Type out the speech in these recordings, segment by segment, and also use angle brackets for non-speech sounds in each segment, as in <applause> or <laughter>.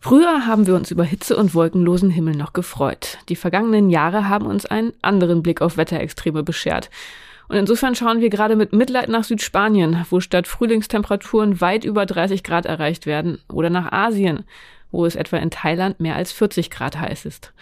Früher haben wir uns über Hitze und wolkenlosen Himmel noch gefreut. Die vergangenen Jahre haben uns einen anderen Blick auf Wetterextreme beschert. Und insofern schauen wir gerade mit Mitleid nach Südspanien, wo statt Frühlingstemperaturen weit über 30 Grad erreicht werden, oder nach Asien, wo es etwa in Thailand mehr als 40 Grad heiß ist.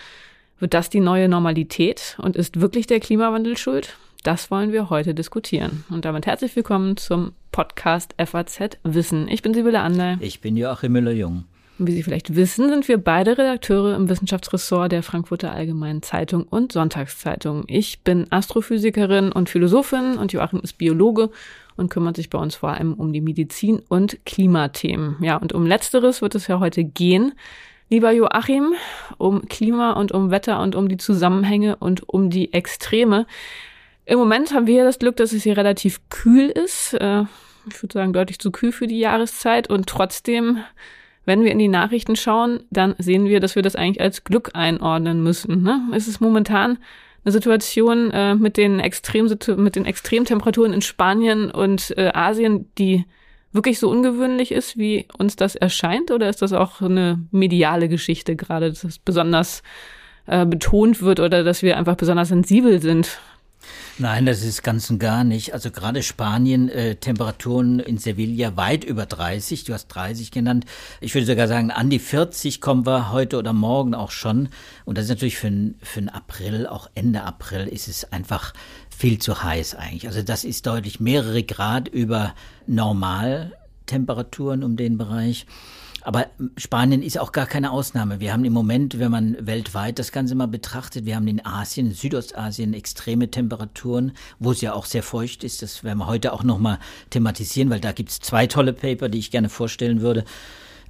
Wird das die neue Normalität und ist wirklich der Klimawandel schuld? Das wollen wir heute diskutieren. Und damit herzlich willkommen zum Podcast FAZ Wissen. Ich bin Sibylle Anderl. Ich bin Joachim Müller-Jung. Wie Sie vielleicht wissen, sind wir beide Redakteure im Wissenschaftsressort der Frankfurter Allgemeinen Zeitung und Sonntagszeitung. Ich bin Astrophysikerin und Philosophin und Joachim ist Biologe und kümmert sich bei uns vor allem um die Medizin und Klimathemen. Ja, und um letzteres wird es ja heute gehen. Lieber Joachim, um Klima und um Wetter und um die Zusammenhänge und um die Extreme. Im Moment haben wir das Glück, dass es hier relativ kühl ist. Äh, ich würde sagen, deutlich zu kühl für die Jahreszeit und trotzdem wenn wir in die Nachrichten schauen, dann sehen wir, dass wir das eigentlich als Glück einordnen müssen. Ne? Es ist momentan eine Situation äh, mit, den Extrem mit den Extremtemperaturen in Spanien und äh, Asien, die wirklich so ungewöhnlich ist, wie uns das erscheint? Oder ist das auch eine mediale Geschichte gerade, dass es besonders betont wird oder dass wir einfach besonders sensibel sind Nein, das ist ganz und gar nicht. Also gerade Spanien, äh, Temperaturen in Sevilla weit über 30. Du hast 30 genannt. Ich würde sogar sagen, an die 40 kommen wir heute oder morgen auch schon. Und das ist natürlich für, für den April, auch Ende April, ist es einfach viel zu heiß eigentlich. Also das ist deutlich mehrere Grad über Normaltemperaturen um den Bereich. Aber Spanien ist auch gar keine Ausnahme. Wir haben im Moment, wenn man weltweit das Ganze mal betrachtet, wir haben in Asien, in Südostasien extreme Temperaturen, wo es ja auch sehr feucht ist. Das werden wir heute auch nochmal thematisieren, weil da gibt es zwei tolle Paper, die ich gerne vorstellen würde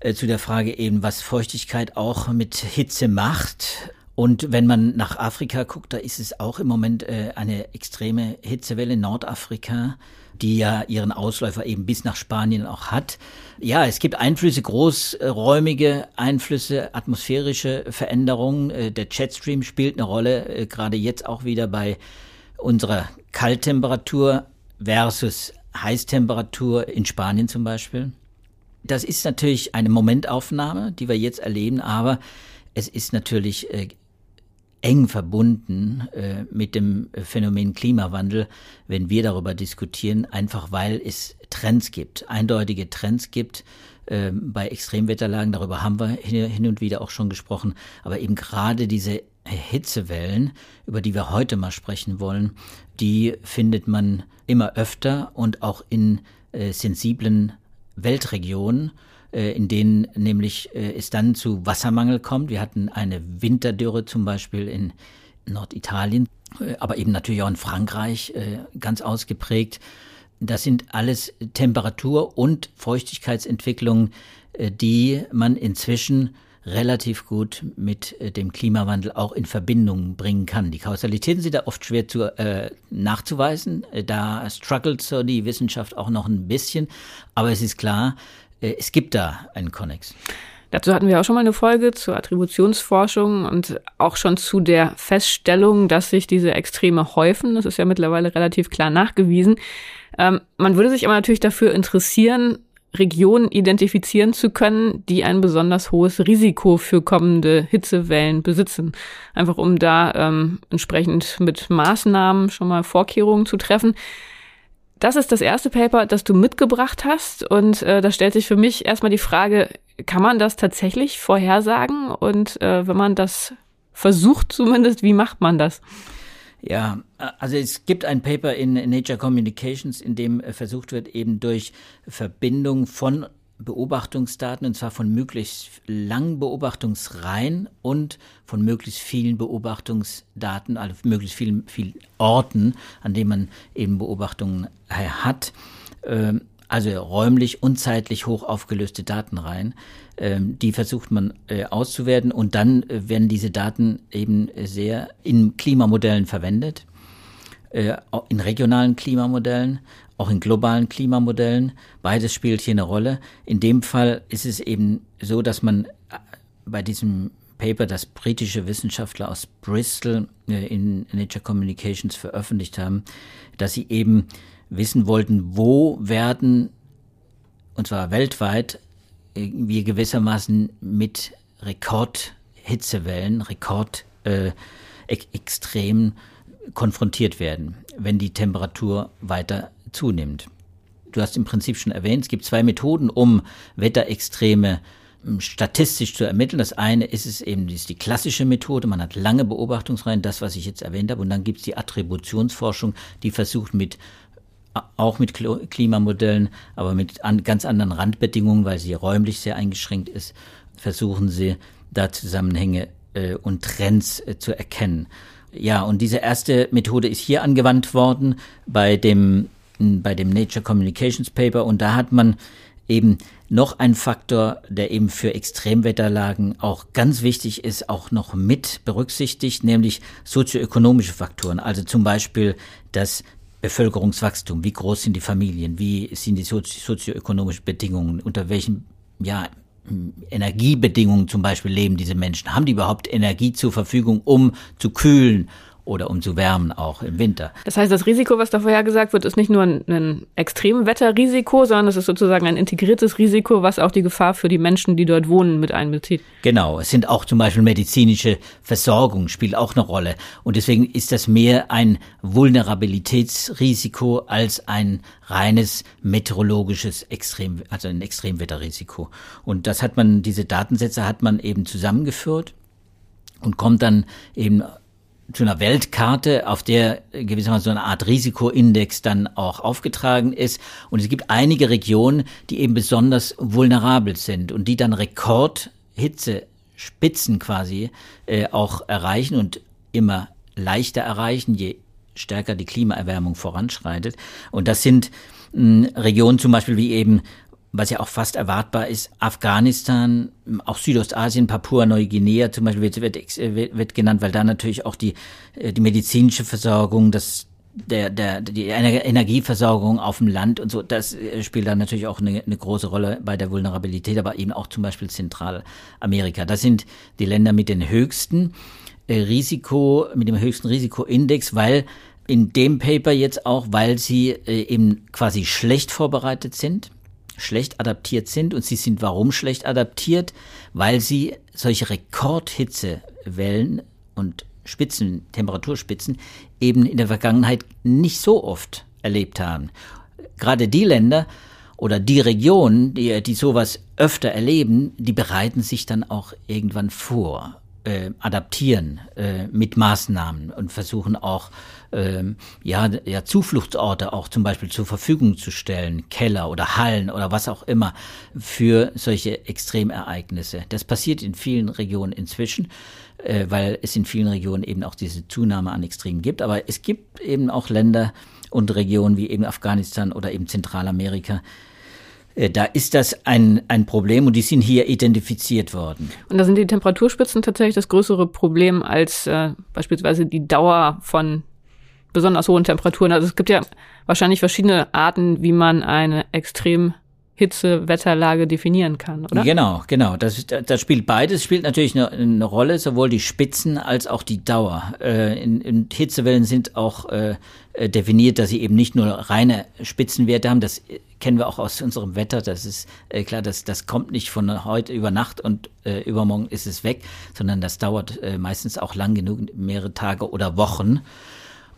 äh, zu der Frage eben, was Feuchtigkeit auch mit Hitze macht. Und wenn man nach Afrika guckt, da ist es auch im Moment äh, eine extreme Hitzewelle in Nordafrika die ja ihren Ausläufer eben bis nach Spanien auch hat. Ja, es gibt Einflüsse, großräumige Einflüsse, atmosphärische Veränderungen. Äh, der Jetstream spielt eine Rolle, äh, gerade jetzt auch wieder bei unserer Kalttemperatur versus Heißtemperatur in Spanien zum Beispiel. Das ist natürlich eine Momentaufnahme, die wir jetzt erleben, aber es ist natürlich äh, eng verbunden äh, mit dem Phänomen Klimawandel, wenn wir darüber diskutieren, einfach weil es Trends gibt, eindeutige Trends gibt. Äh, bei Extremwetterlagen, darüber haben wir hin und wieder auch schon gesprochen, aber eben gerade diese Hitzewellen, über die wir heute mal sprechen wollen, die findet man immer öfter und auch in äh, sensiblen Weltregionen. Äh, in denen nämlich äh, es dann zu Wassermangel kommt. Wir hatten eine Winterdürre zum Beispiel in Norditalien, äh, aber eben natürlich auch in Frankreich ganz ausgeprägt. Das sind alles Temperatur- und Feuchtigkeitsentwicklungen, die man inzwischen relativ gut mit dem Klimawandel auch in Verbindung bringen kann. Die Kausalitäten sind da oft schwer zu, äh, nachzuweisen. Da struggelt so die Wissenschaft auch noch ein bisschen. Aber es ist klar, es gibt da einen Connex. Dazu hatten wir auch schon mal eine Folge zur Attributionsforschung und auch schon zu der Feststellung, dass sich diese Extreme häufen. Das ist ja mittlerweile relativ klar nachgewiesen. Ähm, man würde sich aber natürlich dafür interessieren, Regionen identifizieren zu können, die ein besonders hohes Risiko für kommende Hitzewellen besitzen. Einfach um da ähm, entsprechend mit Maßnahmen schon mal Vorkehrungen zu treffen. Das ist das erste Paper, das du mitgebracht hast. Und äh, da stellt sich für mich erstmal die Frage, kann man das tatsächlich vorhersagen? Und äh, wenn man das versucht zumindest, wie macht man das? Ja, also es gibt ein Paper in Nature Communications, in dem äh, versucht wird, eben durch Verbindung von Beobachtungsdaten, und zwar von möglichst langen Beobachtungsreihen und von möglichst vielen Beobachtungsdaten, also möglichst vielen, vielen Orten, an denen man eben Beobachtungen äh, hat. Ähm, also räumlich und zeitlich hoch aufgelöste Datenreihen. Ähm, die versucht man äh, auszuwerten und dann äh, werden diese Daten eben sehr in Klimamodellen verwendet, in regionalen Klimamodellen, auch in globalen Klimamodellen. Beides spielt hier eine Rolle. In dem Fall ist es eben so, dass man äh, bei diesem Paper, das britische Wissenschaftler aus Bristol äh, in Nature Communications veröffentlicht haben, dass sie eben wissen wollten, wo werden und zwar weltweit, wir gewissermaßen mit Rekordhitzewellen, Rekordextremen äh, konfrontiert werden, wenn die Temperatur weiter zunimmt. Du hast im Prinzip schon erwähnt, es gibt zwei Methoden, um Wetterextreme hm, statistisch zu ermitteln. Das eine ist es eben ist die klassische Methode, man hat lange Beobachtungsreihen, das, was ich jetzt erwähnt habe, und dann gibt es die Attributionsforschung, die versucht mit auch mit Klimamodellen, aber mit an, ganz anderen Randbedingungen, weil sie räumlich sehr eingeschränkt ist, versuchen sie da Zusammenhänge äh, und Trends äh, zu erkennen. Ja, und diese erste Methode ist hier angewandt worden bei dem, bei dem Nature Communications Paper. Und da hat man eben noch ein Faktor, der eben für Extremwetterlagen auch ganz wichtig ist, auch noch mit berücksichtigt, nämlich sozioökonomische Faktoren. Also zum Beispiel das Bevölkerungswachstum, wie groß sind die Familien, wie sind die sozioökonomischen Bedingungen, unter welchen ja, Energiebedingungen zum Beispiel leben diese Menschen? Haben die überhaupt Energie zur Verfügung, um zu kühlen oder um zu wärmen auch im Winter. Das heißt, das Risiko, was da vorher gesagt wird, ist nicht nur ein, ein Extremwetterrisiko, sondern es ist sozusagen ein integriertes Risiko, was auch die Gefahr für die Menschen, die dort wohnen, mit einbezieht. Genau, es sind auch zum Beispiel medizinische Versorgung spielt auch eine Rolle. Und deswegen ist das mehr ein Vulnerabilitätsrisiko als ein reines meteorologisches Extrem, also ein Extremwetterrisiko. Und das hat man, diese Datensätze hat man eben zusammengeführt und kommt dann eben zu einer Weltkarte, auf der gewissermaßen so eine Art Risikoindex dann auch aufgetragen ist. Und es gibt einige Regionen, die eben besonders vulnerabel sind und die dann Rekordhitzespitzen quasi äh, auch erreichen und immer leichter erreichen, je stärker die Klimaerwärmung voranschreitet. Und das sind Regionen zum Beispiel wie eben was ja auch fast erwartbar ist, Afghanistan, auch Südostasien, Papua-Neuguinea zum Beispiel wird, wird, wird genannt, weil da natürlich auch die, äh, die medizinische Versorgung, das der, der, die Energieversorgung auf dem Land und so, das äh, spielt dann natürlich auch eine, eine große Rolle bei der Vulnerabilität, aber eben auch zum Beispiel Zentralamerika. Das sind die Länder mit den höchsten äh, Risiko, mit dem höchsten Risikoindex, weil in dem Paper jetzt auch, weil sie eben quasi schlecht vorbereitet sind schlecht adaptiert sind. Und sie sind warum schlecht adaptiert? Weil sie solche Rekordhitzewellen und Spitzen, Temperaturspitzen eben in der Vergangenheit nicht so oft erlebt haben. Gerade die Länder oder die Regionen, die, die sowas öfter erleben, die bereiten sich dann auch irgendwann vor, äh, adaptieren äh, mit Maßnahmen und versuchen auch ähm, ja, ja Zufluchtsorte auch zum Beispiel zur Verfügung zu stellen, Keller oder Hallen oder was auch immer für solche Extremereignisse. Das passiert in vielen Regionen inzwischen, äh, weil es in vielen Regionen eben auch diese Zunahme an Extremen gibt. Aber es gibt eben auch Länder und Regionen wie eben Afghanistan oder eben Zentralamerika, da ist das ein, ein Problem und die sind hier identifiziert worden. Und da sind die Temperaturspitzen tatsächlich das größere Problem als äh, beispielsweise die Dauer von besonders hohen Temperaturen. Also es gibt ja wahrscheinlich verschiedene Arten, wie man eine extrem Hitzewetterlage definieren kann, oder? Genau, genau. Das, das spielt beides, spielt natürlich eine, eine Rolle, sowohl die Spitzen als auch die Dauer. Äh, in, in Hitzewellen sind auch äh, definiert, dass sie eben nicht nur reine Spitzenwerte haben. Das kennen wir auch aus unserem Wetter. Das ist äh, klar, das, das kommt nicht von heute über Nacht und äh, übermorgen ist es weg, sondern das dauert äh, meistens auch lang genug, mehrere Tage oder Wochen.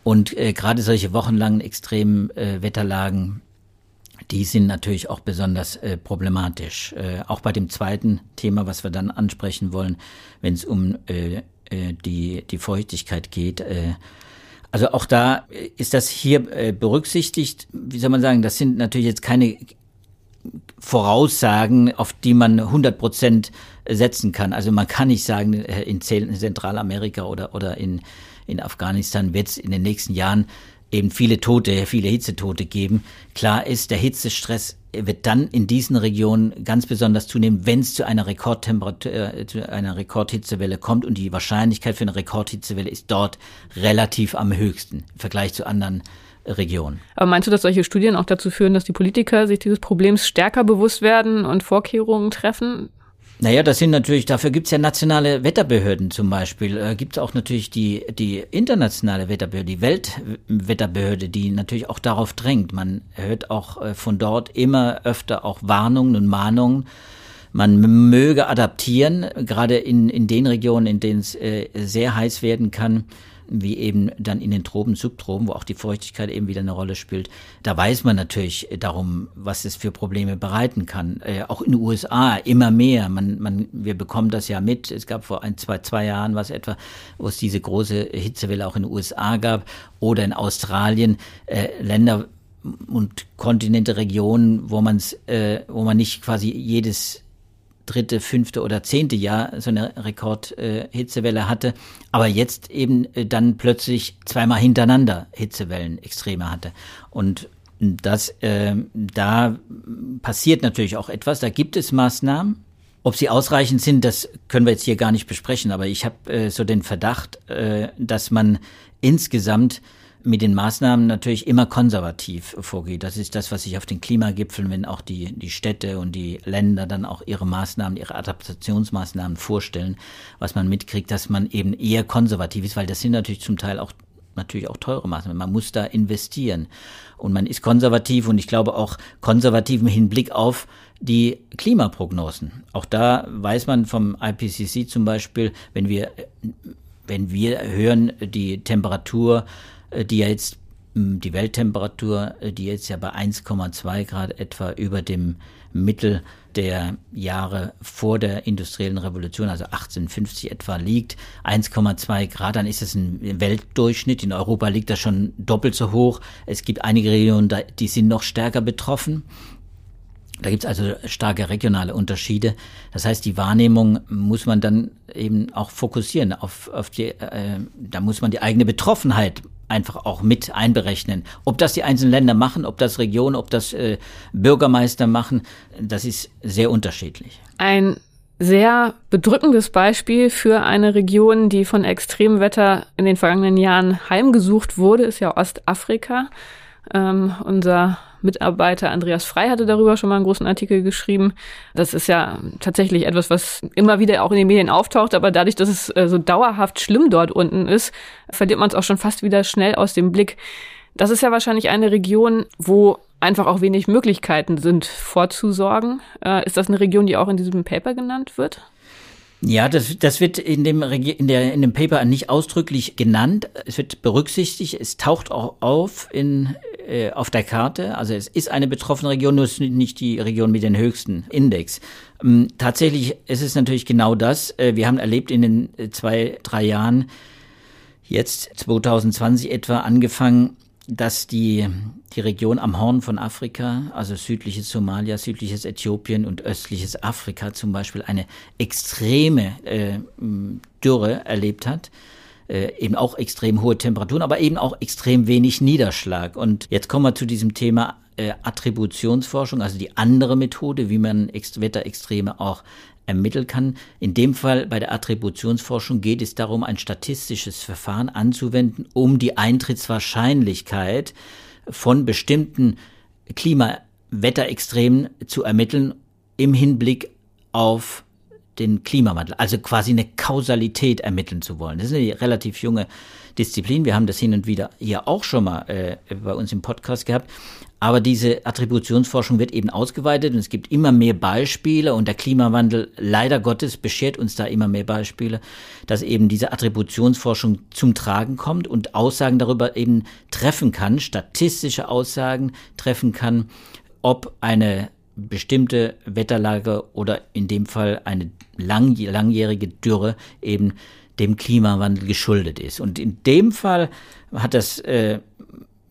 Und äh, gerade solche wochenlangen extremen äh, Wetterlagen, die sind natürlich auch besonders äh, problematisch. Äh, auch bei dem zweiten Thema, was wir dann ansprechen wollen, wenn es um äh, äh, die, die Feuchtigkeit geht. Äh, also auch da ist das hier äh, berücksichtigt. Wie soll man sagen, das sind natürlich jetzt keine Voraussagen, auf die man 100 Prozent setzen kann. Also man kann nicht sagen, äh, in Zentralamerika oder, oder in in Afghanistan wird es in den nächsten Jahren eben viele Tote, viele Hitzetote geben. Klar ist, der Hitzestress wird dann in diesen Regionen ganz besonders zunehmen, wenn es zu einer Rekordtemperatur, äh, zu einer Rekordhitzewelle kommt und die Wahrscheinlichkeit für eine Rekordhitzewelle ist dort relativ am höchsten im Vergleich zu anderen Regionen. Aber meinst du, dass solche Studien auch dazu führen, dass die Politiker sich dieses Problems stärker bewusst werden und Vorkehrungen treffen? Naja, das sind natürlich, dafür gibt's ja nationale Wetterbehörden zum Beispiel. Äh, gibt's auch natürlich die, die internationale Wetterbehörde, die Weltwetterbehörde, die natürlich auch darauf drängt. Man hört auch äh, von dort immer öfter auch Warnungen und Mahnungen. Man möge adaptieren, gerade in, in den Regionen, in denen es äh, sehr heiß werden kann wie eben dann in den Tropen, Subtropen, wo auch die Feuchtigkeit eben wieder eine Rolle spielt. Da weiß man natürlich darum, was es für Probleme bereiten kann. Äh, auch in den USA immer mehr. Man, man, wir bekommen das ja mit. Es gab vor ein, zwei, zwei Jahren was etwa, wo es diese große Hitzewelle auch in den USA gab oder in Australien. Äh, Länder und Kontinente, Regionen, wo man es, äh, wo man nicht quasi jedes dritte, fünfte oder zehnte Jahr so eine Rekordhitzewelle äh, hatte, aber jetzt eben äh, dann plötzlich zweimal hintereinander Hitzewellen extreme hatte. Und das, äh, da passiert natürlich auch etwas, da gibt es Maßnahmen. Ob sie ausreichend sind, das können wir jetzt hier gar nicht besprechen, aber ich habe äh, so den Verdacht, äh, dass man insgesamt mit den Maßnahmen natürlich immer konservativ vorgeht. Das ist das, was sich auf den Klimagipfeln, wenn auch die, die Städte und die Länder dann auch ihre Maßnahmen, ihre Adaptationsmaßnahmen vorstellen, was man mitkriegt, dass man eben eher konservativ ist, weil das sind natürlich zum Teil auch natürlich auch teure Maßnahmen. Man muss da investieren. Und man ist konservativ und ich glaube auch konservativ im Hinblick auf die Klimaprognosen. Auch da weiß man vom IPCC zum Beispiel, wenn wir, wenn wir hören, die Temperatur die ja jetzt die Welttemperatur, äh, die jetzt ja bei 1,2 Grad etwa über dem Mittel der Jahre vor der industriellen Revolution, also 1850 etwa liegt, 1,2 Grad, dann ist es ein Weltdurchschnitt. In Europa liegt das schon doppelt so hoch. Es gibt einige Regionen, die sind noch stärker betroffen. Da gibt es also starke regionale Unterschiede. Das heißt, die Wahrnehmung muss man dann eben auch fokussieren auf, auf die, äh, da muss man die eigene Betroffenheit einfach auch mit einberechnen. Ob das die einzelnen Länder machen, ob das Regionen, ob das äh, Bürgermeister machen, das ist sehr unterschiedlich. Ein sehr bedrückendes Beispiel für eine Region, die von Extremwetter in den vergangenen Jahren heimgesucht wurde, ist ja Ostafrika. Ähm, unser Mitarbeiter Andreas Frei hatte darüber schon mal einen großen Artikel geschrieben. Das ist ja tatsächlich etwas, was immer wieder auch in den Medien auftaucht, aber dadurch, dass es äh, so dauerhaft schlimm dort unten ist, verliert man es auch schon fast wieder schnell aus dem Blick. Das ist ja wahrscheinlich eine Region, wo einfach auch wenig Möglichkeiten sind, vorzusorgen. Äh, ist das eine Region, die auch in diesem Paper genannt wird? Ja, das, das wird in dem, in, der, in dem Paper nicht ausdrücklich genannt. Es wird berücksichtigt. Es taucht auch auf in, äh, auf der Karte. Also es ist eine betroffene Region, nur ist nicht die Region mit den höchsten Index. Ähm, tatsächlich ist es natürlich genau das. Äh, wir haben erlebt in den äh, zwei, drei Jahren, jetzt 2020 etwa angefangen, dass die, die Region am Horn von Afrika, also südliches Somalia, südliches Äthiopien und östliches Afrika zum Beispiel, eine extreme äh, Dürre erlebt hat. Äh, eben auch extrem hohe Temperaturen, aber eben auch extrem wenig Niederschlag. Und jetzt kommen wir zu diesem Thema äh, Attributionsforschung, also die andere Methode, wie man Ex Wetterextreme auch ermitteln kann. In dem Fall bei der Attributionsforschung geht es darum, ein statistisches Verfahren anzuwenden, um die Eintrittswahrscheinlichkeit von bestimmten Klimawetterextremen zu ermitteln im Hinblick auf den Klimawandel, also quasi eine Kausalität ermitteln zu wollen. Das ist eine relativ junge Disziplin. Wir haben das hin und wieder hier auch schon mal äh, bei uns im Podcast gehabt. Aber diese Attributionsforschung wird eben ausgeweitet und es gibt immer mehr Beispiele und der Klimawandel, leider Gottes, beschert uns da immer mehr Beispiele, dass eben diese Attributionsforschung zum Tragen kommt und Aussagen darüber eben treffen kann, statistische Aussagen treffen kann, ob eine bestimmte Wetterlage oder in dem Fall eine lang, langjährige Dürre eben dem Klimawandel geschuldet ist. Und in dem Fall hat das, äh,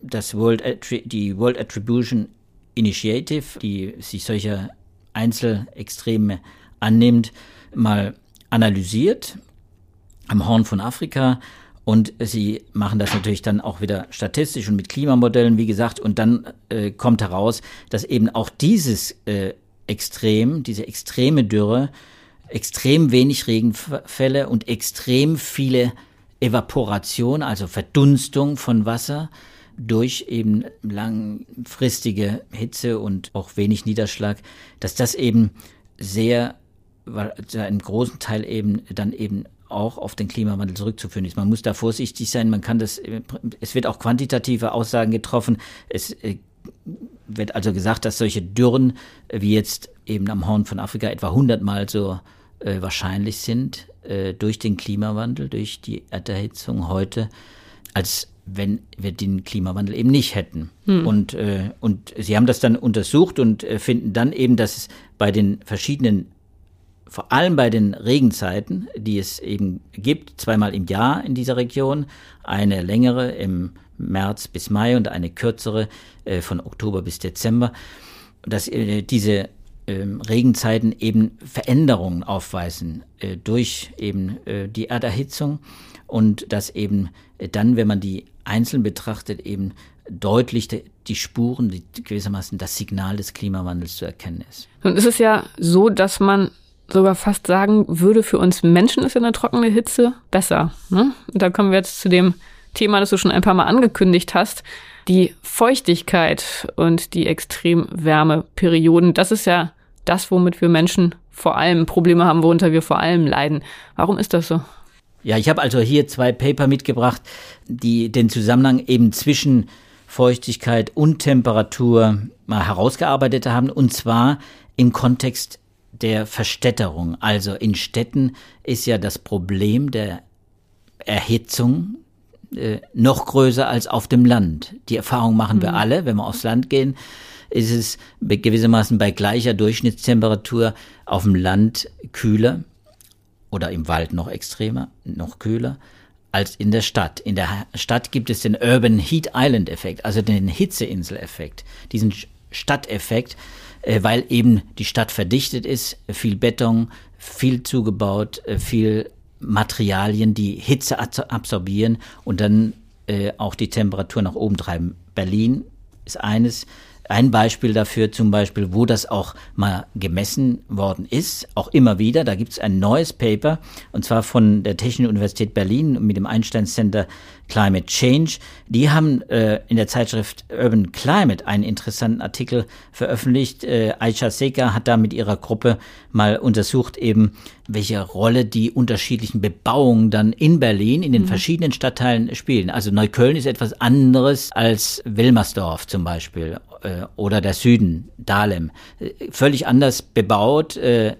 das World die World Attribution Initiative, die sich solcher Einzelextreme annimmt, mal analysiert am Horn von Afrika und sie machen das natürlich dann auch wieder statistisch und mit Klimamodellen, wie gesagt. Und dann äh, kommt heraus, dass eben auch dieses äh, Extrem, diese extreme Dürre, extrem wenig Regenfälle und extrem viele Evaporation, also Verdunstung von Wasser durch eben langfristige Hitze und auch wenig Niederschlag, dass das eben sehr zu einem großen Teil eben dann eben auch auf den Klimawandel zurückzuführen ist. Man muss da vorsichtig sein, man kann das, es wird auch quantitative Aussagen getroffen. Es äh, wird also gesagt, dass solche Dürren wie jetzt eben am Horn von Afrika etwa hundertmal so äh, wahrscheinlich sind äh, durch den Klimawandel, durch die Erderhitzung heute, als wenn wir den Klimawandel eben nicht hätten. Hm. Und, äh, und sie haben das dann untersucht und äh, finden dann eben, dass es bei den verschiedenen vor allem bei den Regenzeiten, die es eben gibt, zweimal im Jahr in dieser Region, eine längere im März bis Mai und eine kürzere äh, von Oktober bis Dezember, dass äh, diese äh, Regenzeiten eben Veränderungen aufweisen äh, durch eben äh, die Erderhitzung und dass eben dann, wenn man die einzeln betrachtet, eben deutlich die Spuren, die gewissermaßen das Signal des Klimawandels zu erkennen ist. Nun ist es ja so, dass man sogar fast sagen würde, für uns Menschen ist eine trockene Hitze besser. Ne? Und da kommen wir jetzt zu dem Thema, das du schon ein paar Mal angekündigt hast. Die Feuchtigkeit und die Extremwärmeperioden, das ist ja das, womit wir Menschen vor allem Probleme haben, worunter wir vor allem leiden. Warum ist das so? Ja, ich habe also hier zwei Paper mitgebracht, die den Zusammenhang eben zwischen Feuchtigkeit und Temperatur mal herausgearbeitet haben, und zwar im Kontext der Verstädterung. Also in Städten ist ja das Problem der Erhitzung äh, noch größer als auf dem Land. Die Erfahrung machen wir mhm. alle, wenn wir aufs Land gehen, ist es gewissermaßen bei gleicher Durchschnittstemperatur auf dem Land kühler oder im Wald noch extremer, noch kühler als in der Stadt. In der Stadt gibt es den Urban Heat Island Effekt, also den Hitzeinsel-Effekt, diesen Stadteffekt, äh, weil eben die Stadt verdichtet ist, viel Beton, viel zugebaut, äh, viel Materialien, die Hitze absorbieren und dann äh, auch die Temperatur nach oben treiben. Berlin ist eines, ein Beispiel dafür zum Beispiel, wo das auch mal gemessen worden ist, auch immer wieder. Da gibt es ein neues Paper, und zwar von der Technischen Universität Berlin mit dem Einstein Center Climate Change. Die haben äh, in der Zeitschrift Urban Climate einen interessanten Artikel veröffentlicht. Äh, Aisha Seka hat da mit ihrer Gruppe mal untersucht, eben welche Rolle die unterschiedlichen Bebauungen dann in Berlin in den mhm. verschiedenen Stadtteilen spielen. Also Neukölln ist etwas anderes als Wilmersdorf zum Beispiel äh, oder der Süden, Dahlem. Äh, völlig anders bebaut. Äh,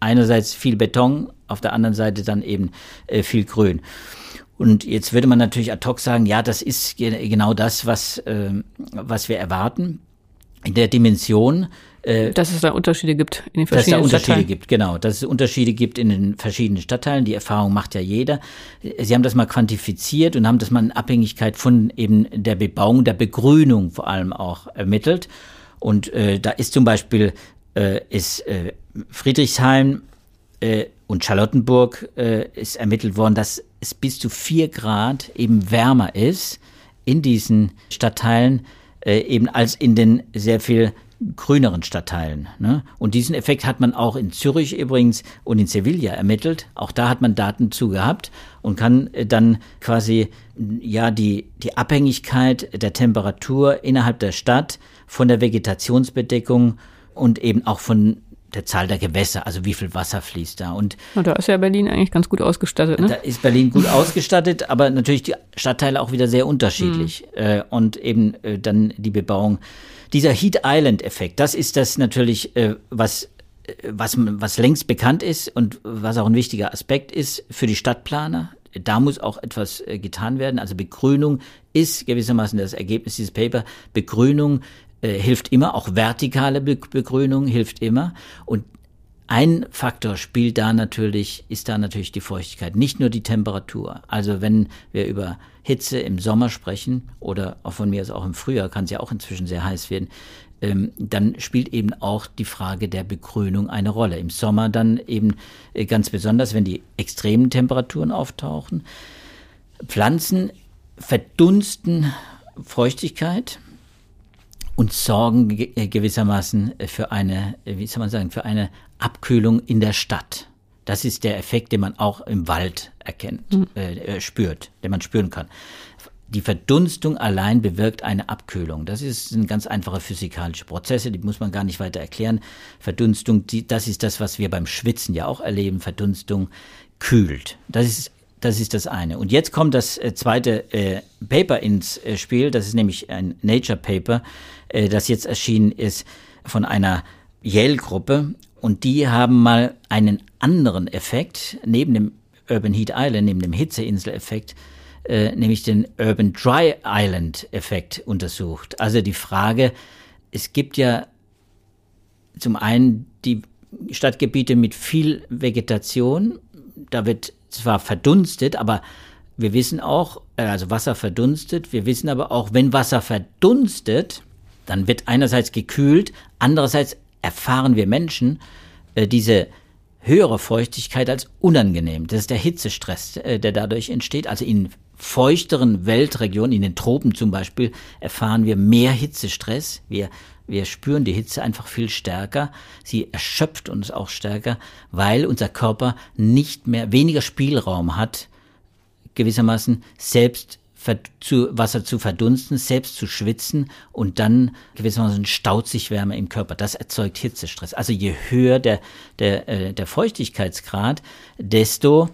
einerseits viel Beton, auf der anderen Seite dann eben äh, viel Grün. Und jetzt würde man natürlich ad hoc sagen, ja, das ist genau das, was, äh, was wir erwarten. In der Dimension. Äh, dass es da Unterschiede gibt in den verschiedenen Dass es da Unterschiede Stadtteilen. gibt, genau. Dass es Unterschiede gibt in den verschiedenen Stadtteilen. Die Erfahrung macht ja jeder. Sie haben das mal quantifiziert und haben das mal in Abhängigkeit von eben der Bebauung, der Begrünung vor allem auch ermittelt. Und äh, da ist zum Beispiel äh, ist äh, Friedrichshain äh, und Charlottenburg äh, ist ermittelt worden, dass es bis zu vier Grad eben wärmer ist in diesen Stadtteilen eben als in den sehr viel grüneren Stadtteilen. Ne? Und diesen Effekt hat man auch in Zürich übrigens und in Sevilla ermittelt. Auch da hat man Daten zu gehabt und kann äh, dann quasi ja die, die Abhängigkeit der Temperatur innerhalb der Stadt von der Vegetationsbedeckung und eben auch von der Zahl der Gewässer, also wie viel Wasser fließt da. Und, und da ist ja Berlin eigentlich ganz gut ausgestattet. Ne? Da ist Berlin gut ausgestattet, aber natürlich die Stadtteile auch wieder sehr unterschiedlich. Mhm. Äh, und eben äh, dann die Bebauung. Dieser Heat Island-Effekt, das ist das natürlich, äh, was was, was längst bekannt ist und was auch ein wichtiger Aspekt ist für die Stadtplaner. Da muss auch etwas getan werden. Also Begrünung ist gewissermaßen das Ergebnis dieses Paper. Begrünung äh, hilft immer, auch vertikale Be Begrünung hilft immer. Und ein Faktor spielt da natürlich, ist da natürlich die Feuchtigkeit, nicht nur die Temperatur. Also wenn wir über Hitze im Sommer sprechen oder auch von mir aus auch im Frühjahr, kann es ja auch inzwischen sehr heiß werden, ähm, dann spielt eben auch die Frage der Begrünung eine Rolle. Im Sommer dann eben äh, ganz besonders, wenn die extremen Temperaturen auftauchen. Pflanzen verdunsten Feuchtigkeit und sorgen äh, gewissermaßen für eine, äh, wie soll man sagen, für eine Abkühlung in der Stadt. Das ist der Effekt, den man auch im Wald erkennt, mhm. äh, spürt, den man spüren kann. die Verdunstung allein bewirkt eine Abkühlung. Das ist, sind ganz einfache physikalische Prozesse, die muss man gar nicht weiter erklären. Verdunstung, die, das ist das, was wir beim Schwitzen ja auch erleben. Verdunstung kühlt. Das ist das ist das eine. Und jetzt kommt das zweite äh, Paper ins äh, Spiel. Das ist nämlich ein Nature Paper, das jetzt erschienen ist von einer Yale-Gruppe. Und die haben mal einen anderen Effekt neben dem Urban Heat Island, neben dem Hitzeinsel-Effekt, äh, nämlich den Urban Dry Island-Effekt untersucht. Also die Frage, es gibt ja zum einen die Stadtgebiete mit viel Vegetation, da wird zwar verdunstet, aber wir wissen auch, äh, also Wasser verdunstet, wir wissen aber auch, wenn Wasser verdunstet, dann wird einerseits gekühlt, andererseits erfahren wir Menschen äh, diese höhere Feuchtigkeit als unangenehm. Das ist der Hitzestress, äh, der dadurch entsteht. Also in feuchteren Weltregionen, in den Tropen zum Beispiel, erfahren wir mehr Hitzestress. Wir wir spüren die Hitze einfach viel stärker. Sie erschöpft uns auch stärker, weil unser Körper nicht mehr, weniger Spielraum hat, gewissermaßen selbst zu Wasser zu verdunsten, selbst zu schwitzen und dann gewissermaßen staut sich Wärme im Körper. Das erzeugt Hitzestress. Also je höher der, der, äh, der Feuchtigkeitsgrad, desto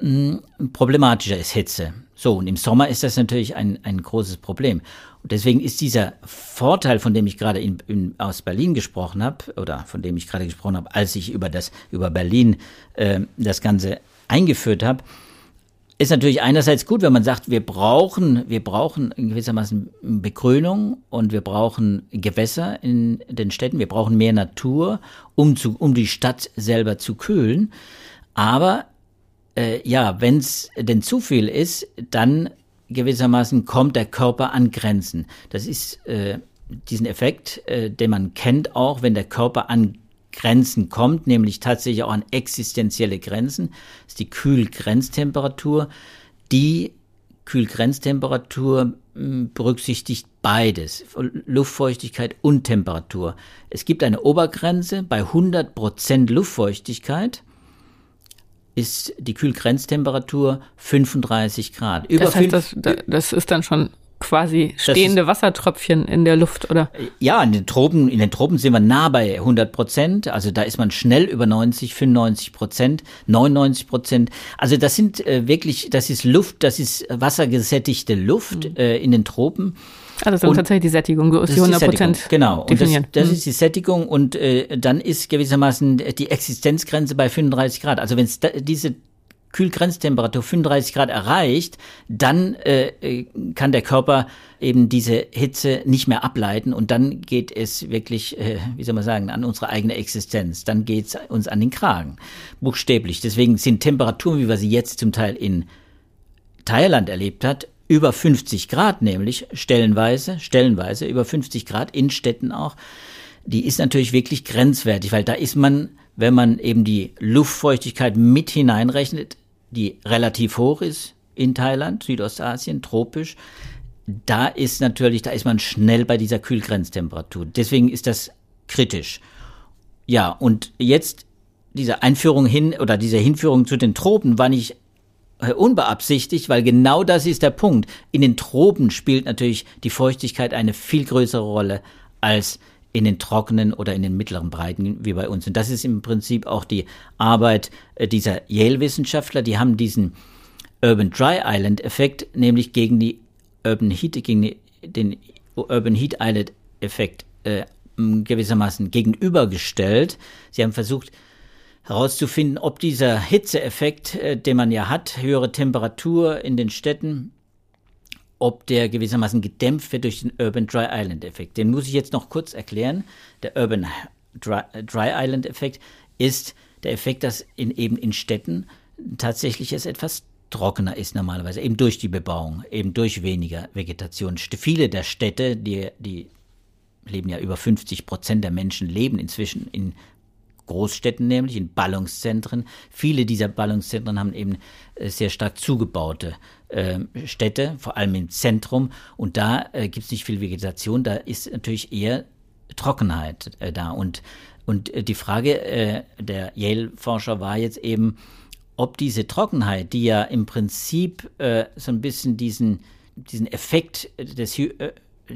mh, hm, problematischer ist Hitze. So, und im Sommer ist das natürlich ein, ein großes Problem. Und deswegen ist dieser Vorteil, von dem ich gerade in, in, aus Berlin gesprochen habe, oder von dem ich gerade gesprochen habe, als ich über das über Berlin äh, das Ganze eingeführt habe, ist natürlich einerseits gut, wenn man sagt, wir brauchen, wir brauchen gewissermaßen Begrünung und wir brauchen Gewässer in den Städten, wir brauchen mehr Natur, um, zu, um die Stadt selber zu kühlen. Aber äh, ja, wenn es denn zu viel ist, dann gewissermaßen kommt der Körper an Grenzen. Das ist äh, diesen Effekt, äh, den man kennt auch, wenn der Körper an Grenzen kommt, nämlich tatsächlich auch an existenzielle Grenzen, das ist die Kühlgrenztemperatur. Die Kühlgrenztemperatur hm, berücksichtigt beides, Luftfeuchtigkeit und Temperatur. Es gibt eine Obergrenze bei 100% Luftfeuchtigkeit ist die Kühlgrenztemperatur 35 Grad. Über das heißt, das, das ist dann schon quasi stehende ist, Wassertröpfchen in der Luft, oder? Ja, in den Tropen, in den Tropen sind wir nah bei 100 Prozent. Also da ist man schnell über 90, 95 Prozent, 99 Prozent. Also das sind äh, wirklich, das ist Luft, das ist wassergesättigte Luft mhm. äh, in den Tropen. Ah, das ist tatsächlich die Sättigung, du hast die 100 Prozent Genau, und das, das mhm. ist die Sättigung und äh, dann ist gewissermaßen die Existenzgrenze bei 35 Grad. Also wenn es diese Kühlgrenztemperatur 35 Grad erreicht, dann äh, äh, kann der Körper eben diese Hitze nicht mehr ableiten und dann geht es wirklich, äh, wie soll man sagen, an unsere eigene Existenz. Dann geht es uns an den Kragen, buchstäblich. Deswegen sind Temperaturen, wie wir sie jetzt zum Teil in Thailand erlebt hat, über 50 Grad nämlich, stellenweise, stellenweise über 50 Grad in Städten auch, die ist natürlich wirklich grenzwertig, weil da ist man, wenn man eben die Luftfeuchtigkeit mit hineinrechnet, die relativ hoch ist in Thailand, Südostasien, tropisch, da ist natürlich, da ist man schnell bei dieser Kühlgrenztemperatur. Deswegen ist das kritisch. Ja, und jetzt diese Einführung hin oder diese Hinführung zu den Tropen war nicht äh, unbeabsichtigt, weil genau das ist der Punkt. In den Tropen spielt natürlich die Feuchtigkeit eine viel größere Rolle als in den trockenen oder in den mittleren Breiten wie bei uns. Und das ist im Prinzip auch die Arbeit äh, dieser Yale-Wissenschaftler. Die haben diesen Urban Dry Island Effekt, nämlich gegen die Urban Heat, gegen den Urban Heat Island Effekt äh, gewissermaßen gegenübergestellt. Sie haben versucht, herauszufinden, ob dieser Hitzeeffekt, äh, den man ja hat, höhere Temperatur in den Städten, ob der gewissermaßen gedämpft wird durch den Urban Dry Island Effekt. Den muss ich jetzt noch kurz erklären. Der Urban Dry, Dry Island Effekt ist der Effekt, dass in, eben in Städten tatsächlich es etwas trockener ist normalerweise, eben durch die Bebauung, eben durch weniger Vegetation. Viele der Städte, die, die leben ja über 50 Prozent der Menschen leben inzwischen in Großstädten nämlich, in Ballungszentren. Viele dieser Ballungszentren haben eben äh, sehr stark zugebaute äh, Städte, vor allem im Zentrum. Und da äh, gibt es nicht viel Vegetation, da ist natürlich eher Trockenheit äh, da. Und, und äh, die Frage äh, der Yale-Forscher war jetzt eben, ob diese Trockenheit, die ja im Prinzip so ein bisschen diesen diesen Effekt des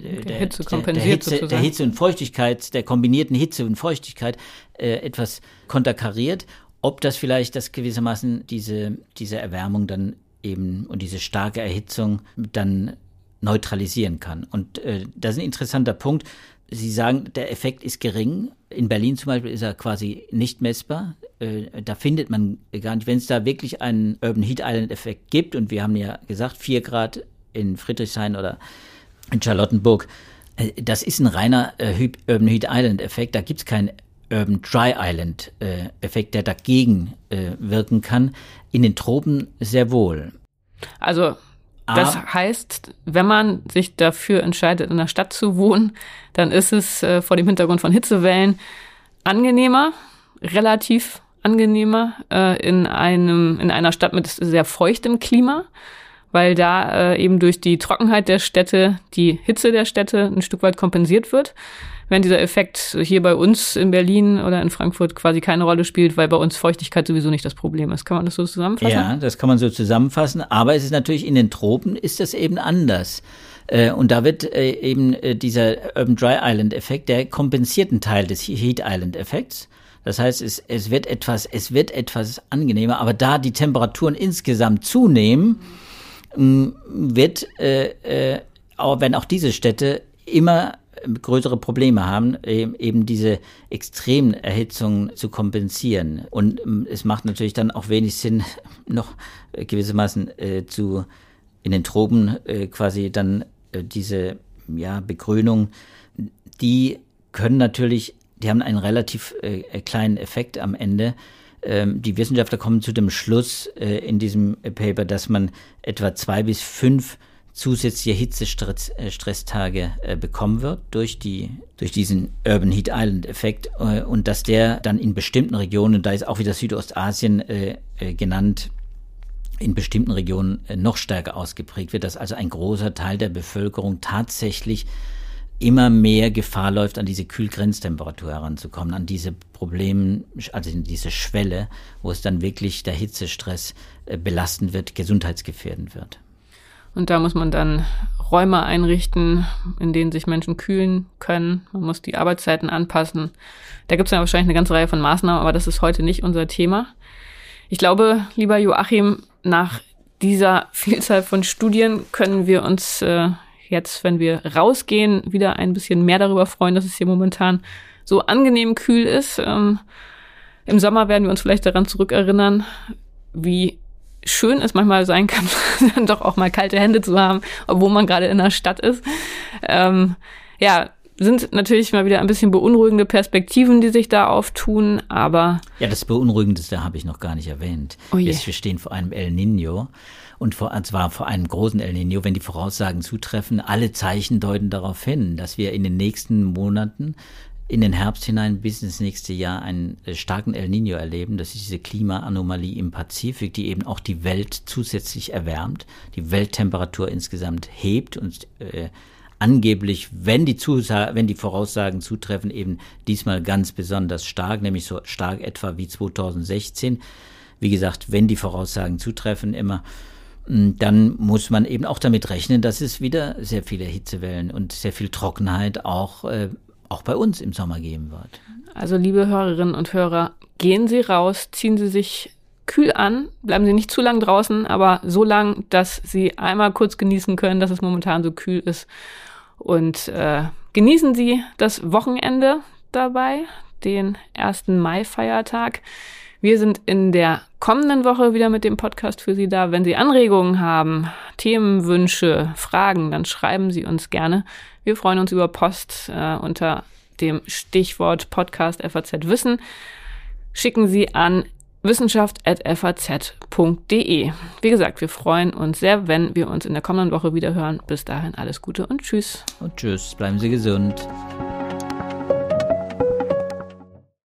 äh, der, Hitze kompensiert der, Hitze, sozusagen. der Hitze und Feuchtigkeit, der kombinierten Hitze und Feuchtigkeit äh, etwas konterkariert, ob das vielleicht das gewissermaßen diese, diese Erwärmung dann eben und diese starke Erhitzung dann neutralisieren kann. Und äh, das ist ein interessanter Punkt. Sie sagen, der Effekt ist gering. In Berlin zum Beispiel ist er quasi nicht messbar. Äh, da findet man gar nicht, wenn es da wirklich einen Urban Heat Island Effekt gibt, und wir haben ja gesagt, vier Grad in Friedrichshain oder in Charlottenburg, äh, das ist ein reiner äh, Urban Heat Island Effekt. Da gibt es keinen Urban Dry Island äh, Effekt, der dagegen äh, wirken kann. In den Tropen sehr wohl. Also das ah. heißt, wenn man sich dafür entscheidet, in der Stadt zu wohnen, dann ist es äh, vor dem Hintergrund von Hitzewellen angenehmer, relativ angenehmer äh, in einem in einer Stadt mit sehr feuchtem Klima, weil da äh, eben durch die Trockenheit der Städte die Hitze der Städte ein Stück weit kompensiert wird während dieser Effekt hier bei uns in Berlin oder in Frankfurt quasi keine Rolle spielt, weil bei uns Feuchtigkeit sowieso nicht das Problem ist. Kann man das so zusammenfassen? Ja, das kann man so zusammenfassen. Aber es ist natürlich in den Tropen ist das eben anders. Äh, und da wird äh, eben äh, dieser Urban Dry Island Effekt, der kompensiert einen Teil des Heat Island Effekts. Das heißt, es, es wird etwas, es wird etwas angenehmer, aber da die Temperaturen insgesamt zunehmen, wird, äh, äh, wenn auch diese Städte immer größere Probleme haben, eben diese extremen Erhitzungen zu kompensieren. Und es macht natürlich dann auch wenig Sinn, <laughs> noch gewissermaßen äh, zu in den Tropen äh, quasi dann äh, diese ja, Begrünung, die können natürlich, die haben einen relativ äh, kleinen Effekt am Ende. Ähm, die Wissenschaftler kommen zu dem Schluss äh, in diesem Paper, dass man etwa zwei bis fünf zusätzliche Hitzestressttage äh, bekommen wird durch die durch diesen Urban Heat Island Effekt äh, und dass der dann in bestimmten Regionen, da ist auch wieder Südostasien äh, äh, genannt, in bestimmten Regionen äh, noch stärker ausgeprägt wird, dass also ein großer Teil der Bevölkerung tatsächlich immer mehr Gefahr läuft, an diese Kühlgrenztemperatur heranzukommen, an diese Probleme, also in diese Schwelle, wo es dann wirklich der Hitzestress äh, belastend wird, gesundheitsgefährdend wird. Und da muss man dann Räume einrichten, in denen sich Menschen kühlen können. Man muss die Arbeitszeiten anpassen. Da gibt es ja wahrscheinlich eine ganze Reihe von Maßnahmen, aber das ist heute nicht unser Thema. Ich glaube, lieber Joachim, nach dieser Vielzahl von Studien können wir uns äh, jetzt, wenn wir rausgehen, wieder ein bisschen mehr darüber freuen, dass es hier momentan so angenehm kühl ist. Ähm, Im Sommer werden wir uns vielleicht daran zurückerinnern, wie schön es manchmal sein <laughs> kann, dann doch auch mal kalte Hände zu haben, obwohl man gerade in der Stadt ist. Ähm, ja, sind natürlich mal wieder ein bisschen beunruhigende Perspektiven, die sich da auftun, aber. Ja, das Beunruhigendste habe ich noch gar nicht erwähnt. Oh je. Wir stehen vor einem El Nino und vor, zwar vor einem großen El Nino, wenn die Voraussagen zutreffen. Alle Zeichen deuten darauf hin, dass wir in den nächsten Monaten in den Herbst hinein bis ins nächste Jahr einen äh, starken El Nino erleben. Das ist diese Klimaanomalie im Pazifik, die eben auch die Welt zusätzlich erwärmt, die Welttemperatur insgesamt hebt und äh, angeblich, wenn die, wenn die Voraussagen zutreffen, eben diesmal ganz besonders stark, nämlich so stark etwa wie 2016. Wie gesagt, wenn die Voraussagen zutreffen, immer dann muss man eben auch damit rechnen, dass es wieder sehr viele Hitzewellen und sehr viel Trockenheit auch äh, auch bei uns im Sommer geben wird. Also liebe Hörerinnen und Hörer, gehen Sie raus, ziehen Sie sich kühl an, bleiben Sie nicht zu lang draußen, aber so lang, dass Sie einmal kurz genießen können, dass es momentan so kühl ist. Und äh, genießen Sie das Wochenende dabei, den 1. Mai-Feiertag. Wir sind in der kommenden Woche wieder mit dem Podcast für Sie da. Wenn Sie Anregungen haben, Themenwünsche, Fragen, dann schreiben Sie uns gerne. Wir freuen uns über Post äh, unter dem Stichwort Podcast FAZ Wissen. Schicken Sie an wissenschaft.faz.de. Wie gesagt, wir freuen uns sehr, wenn wir uns in der kommenden Woche wieder hören. Bis dahin alles Gute und tschüss. Und tschüss, bleiben Sie gesund.